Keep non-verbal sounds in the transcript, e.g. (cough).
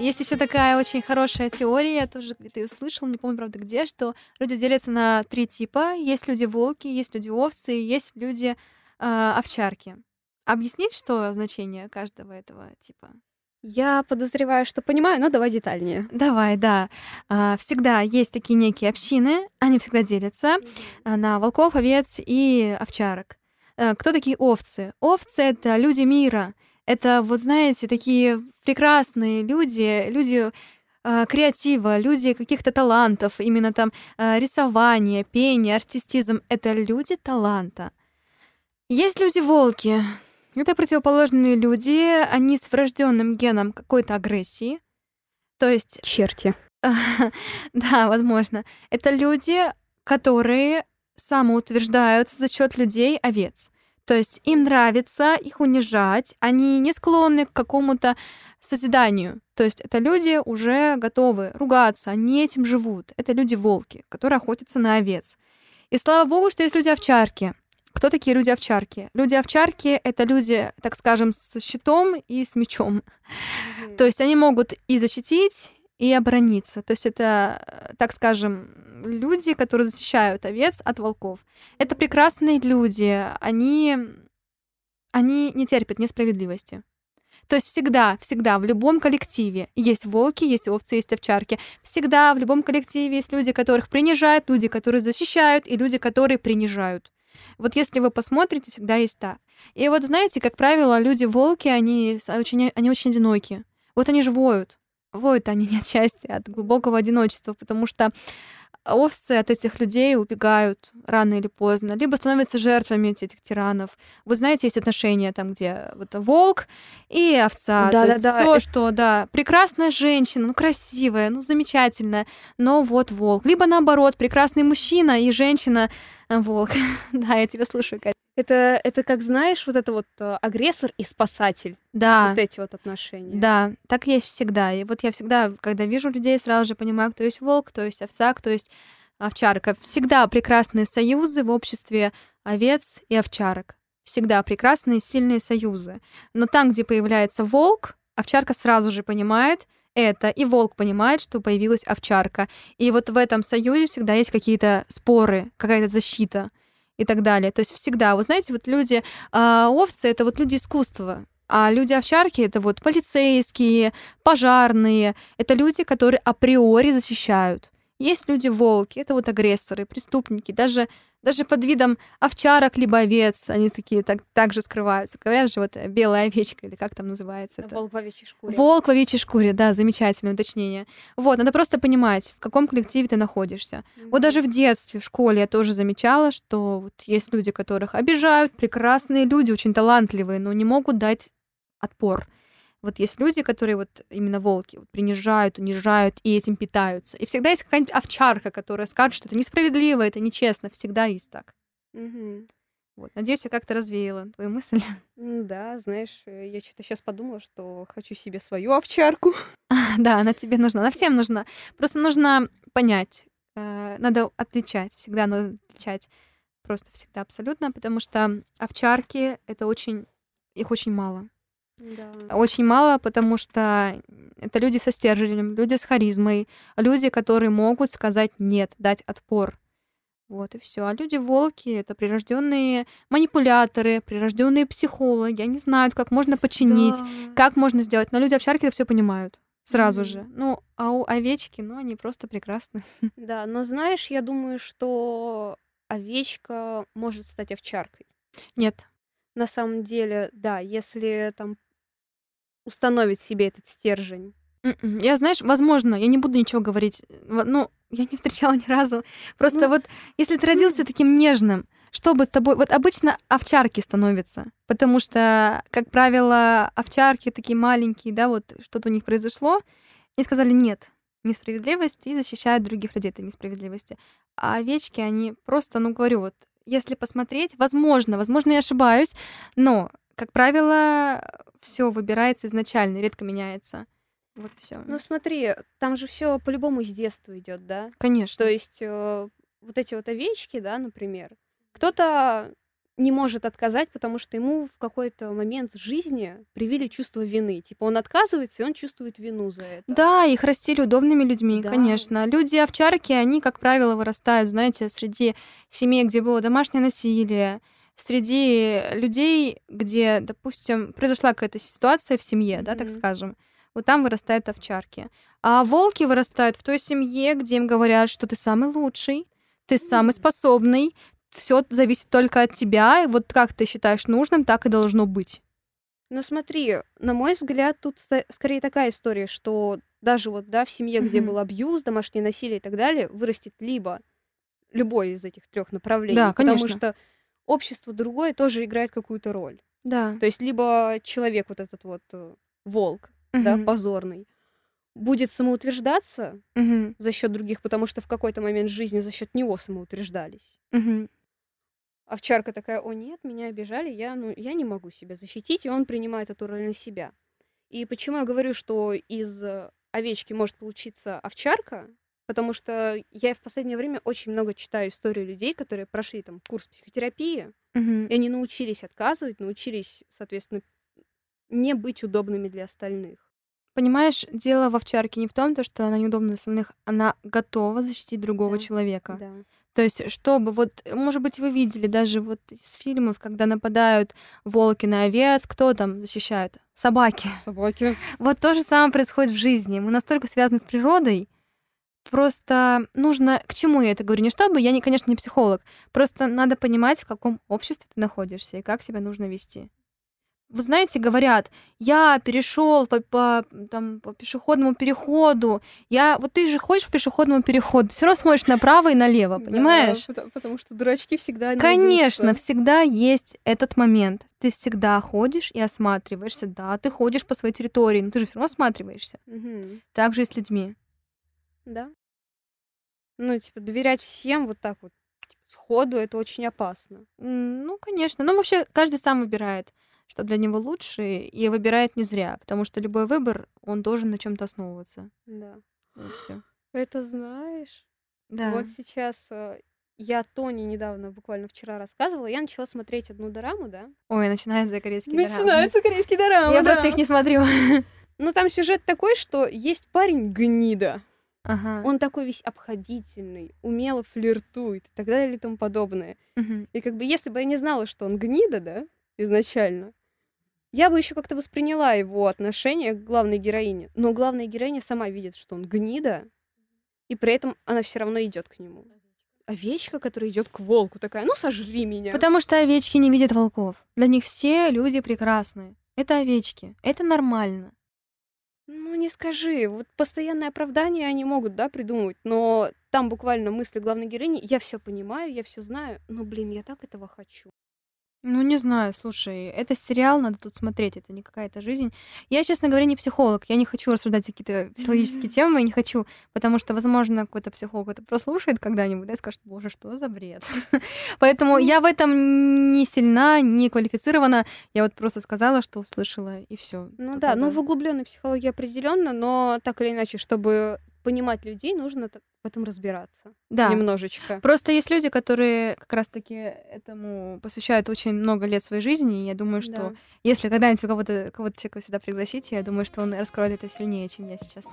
Есть еще такая очень хорошая теория, я тоже где-то ее слышала, не помню, правда, где, что люди делятся на три типа. Есть люди-волки, есть люди-овцы, есть люди-овчарки. Объяснить, что значение каждого этого типа? Я подозреваю, что понимаю, но давай детальнее. Давай, да. А, всегда есть такие некие общины, они всегда делятся а, на волков, овец и овчарок. А, кто такие овцы? Овцы — это люди мира. Это, вот знаете, такие прекрасные люди, люди креатива, люди каких-то талантов, именно там рисование, пение, артистизм — это люди таланта. Есть люди-волки, это противоположные люди, они с врожденным геном какой-то агрессии. То есть... Черти. (laughs) да, возможно. Это люди, которые самоутверждаются за счет людей овец. То есть им нравится их унижать, они не склонны к какому-то созиданию. То есть это люди уже готовы ругаться, они этим живут. Это люди-волки, которые охотятся на овец. И слава богу, что есть люди-овчарки, кто такие люди-овчарки? Люди-овчарки — это люди, так скажем, с щитом и с мечом. Mm-hmm. То есть они могут и защитить, и оборониться. То есть это, так скажем, люди, которые защищают овец от волков. Это прекрасные люди. Они, они не терпят несправедливости. То есть всегда, всегда в любом коллективе есть волки, есть овцы, есть овчарки. Всегда в любом коллективе есть люди, которых принижают, люди, которые защищают, и люди, которые принижают. Вот если вы посмотрите, всегда есть так. И вот знаете, как правило, люди-волки, они очень, они очень одиноки. Вот они же воют. Воют они не от счастья, а от глубокого одиночества, потому что овцы от этих людей убегают рано или поздно, либо становятся жертвами этих тиранов. Вы знаете, есть отношения там, где вот волк и овца. Да, То да, есть да. все, что, да, прекрасная женщина, ну красивая, ну замечательная, но вот волк. Либо наоборот, прекрасный мужчина и женщина волк. (laughs) да, я тебя слушаю, Катя. Это, это как знаешь, вот это вот э, агрессор и спасатель. Да. Вот эти вот отношения. Да, так есть всегда. И вот я всегда, когда вижу людей, сразу же понимаю, кто есть волк, кто есть овца, кто есть овчарка. Всегда прекрасные союзы в обществе овец и овчарок. Всегда прекрасные, сильные союзы. Но там, где появляется волк, овчарка сразу же понимает, это, и волк понимает, что появилась овчарка. И вот в этом союзе всегда есть какие-то споры, какая-то защита и так далее. То есть всегда, вы знаете, вот люди, э, овцы — это вот люди искусства, а люди-овчарки — это вот полицейские, пожарные, это люди, которые априори защищают. Есть люди-волки, это вот агрессоры, преступники, даже даже под видом овчарок либо овец они такие так, так же скрываются. Говорят же, вот э, белая овечка, или как там называется это? Волк в овечьей шкуре. Волк в овечьей шкуре, да, замечательное уточнение. Вот, надо просто понимать, в каком коллективе ты находишься. Mm-hmm. Вот даже в детстве, в школе я тоже замечала, что вот есть люди, которых обижают, прекрасные люди, очень талантливые, но не могут дать отпор. Вот есть люди, которые вот именно волки вот, принижают, унижают и этим питаются. И всегда есть какая-нибудь овчарка, которая скажет, что это несправедливо, это нечестно. Всегда есть так. Угу. Вот, надеюсь, я как-то развеяла твою мысль. (laughs) Да, знаешь, э, я что-то сейчас подумала, что хочу себе свою овчарку. (laughs) (laughs) да, она тебе нужна, она всем нужна. Просто нужно понять, э, надо отличать, всегда надо отличать. Просто всегда абсолютно, потому что овчарки — это очень, их очень мало. Да. Очень мало, потому что это люди со стержнем, люди с харизмой, люди, которые могут сказать нет, дать отпор. Вот и все. А люди-волки это прирожденные манипуляторы, прирожденные психологи. Они знают, как можно починить, да. как можно сделать. Но люди-овчарки это все понимают сразу mm-hmm. же. Ну, а у овечки, ну, они просто прекрасны. (laughs) Да, но знаешь, я думаю, что овечка может стать овчаркой. Нет. На самом деле, да, если там установить себе этот стержень? М-м, я, знаешь, возможно, я не буду ничего говорить. Ну, я не (laughs) встречала ни разу. Просто ну, вот если ты родился таким нежным, что бы с тобой... Вот обычно овчарки становятся, потому что, как правило, овчарки такие маленькие, да, вот что-то у них произошло, и сказали нет, несправедливость и защищают других людей от несправедливости. А овечки, они просто, ну, говорю, вот если посмотреть, возможно, возможно, я ошибаюсь, но как правило, все выбирается изначально, редко меняется. Вот все. Ну смотри, там же все по-любому с детства идет, да? Конечно. То есть э, вот эти вот овечки, да, например, кто-то не может отказать, потому что ему в какой-то момент жизни привили чувство вины. Типа он отказывается, и он чувствует вину за это. Да, их растили удобными людьми, Да. конечно. Люди-овчарки, они, как правило, вырастают, знаете, среди семей, где было домашнее насилие, среди людей, где, допустим, произошла какая-то ситуация в семье, да, так Мгм. скажем. Вот там вырастают овчарки. А волки вырастают в той семье, где им говорят, что ты самый лучший, ты самый способный, все зависит только от тебя, и вот как ты считаешь нужным, так и должно быть. Но смотри, на мой взгляд, тут скорее такая история, что даже вот, да, в семье, где Мгм. был абьюз, домашнее насилие и так далее, вырастет либо любой из этих трех направлений, Да, потому конечно. что общество другое тоже играет какую-то роль. Да. То есть либо человек вот этот вот э, волк, да, Мгм. позорный, будет самоутверждаться Мгм. за счет других, потому что в какой-то момент жизни за счет него самоутверждались. Мгм. Овчарка такая, о нет, меня обижали, я, ну, я не могу себя защитить, и он принимает эту роль на себя. И почему я говорю, что из э, овечки может получиться овчарка? Потому что я в последнее время очень много читаю истории людей, которые прошли там курс психотерапии, Мгм. и они научились отказывать, научились, соответственно, не быть удобными для остальных. Понимаешь, дело в овчарке не в том, то, что она неудобна для остальных, она готова защитить другого Да, человека. Да. То есть, чтобы вот, может быть, вы видели даже вот из фильмов, когда нападают волки на овец, кто там защищают? Собаки. Собаки. (laughs) Вот то же самое происходит в жизни. Мы настолько связаны с природой, просто нужно... К чему я это говорю? Не чтобы, я, не, конечно, не психолог, просто надо понимать, в каком обществе ты находишься и как себя нужно вести. Вы знаете, говорят, я перешел по, по, там, по пешеходному переходу. Я, вот ты же ходишь по пешеходному переходу, все равно смотришь направо и налево, понимаешь? Да, потому, потому что дурачки всегда Конечно, найдутся. всегда есть этот момент. Ты всегда ходишь и осматриваешься. Да, ты ходишь по своей территории, но ты же все равно осматриваешься. Мгм. Так же и с людьми. Да. Ну, типа, доверять всем вот так вот типа, сходу, это очень опасно. Ну, конечно. Ну, вообще, каждый сам выбирает, что для него лучше, и выбирает не зря, потому что любой выбор, он должен на чем-то основываться. Да. Вот всё. Это знаешь? Да. Вот сейчас э, я Тони недавно, буквально вчера рассказывала, я начала смотреть одну дораму, да? Ой, начинается корейский дорамы. Начинается корейский дорамы, Я да. просто их не смотрю. Ну, там сюжет такой, что есть парень гнида. Ага. Он такой весь обходительный, умело флиртует и так далее и тому подобное. Мгм. И как бы если бы я не знала, что он гнида, да, изначально, я бы еще как-то восприняла его отношение к главной героине. Но главная героиня сама видит, что он гнида, и при этом она все равно идет к нему. Овечка, которая идет к волку, такая, ну сожри меня. Потому что овечки не видят волков. Для них все люди прекрасны. Это овечки. Это нормально. Ну не скажи, вот постоянное оправдание они могут, да, придумывать, но там буквально мысли главной героини, я все понимаю, я все знаю, но, блин, я так этого хочу. Ну, не знаю, слушай, это сериал, надо тут смотреть, это не какая-то жизнь. Я, честно говоря, не психолог, я не хочу рассуждать какие-то (laughs) психологические темы, не хочу, потому что, возможно, какой-то психолог это прослушает когда-нибудь, да, и скажет, боже, что за бред. (laughs) Поэтому я в этом не сильна, не квалифицирована, я вот просто сказала, что услышала, и все. Ну да, ну в углубленной психологии определенно, но так или иначе, чтобы понимать людей, нужно в этом разбираться Да. немножечко. Просто есть люди, которые как раз-таки этому посвящают очень много лет своей жизни, и я думаю, что Да. если когда-нибудь кого-то кого человека сюда пригласите, я думаю, что он раскроет это сильнее, чем я сейчас.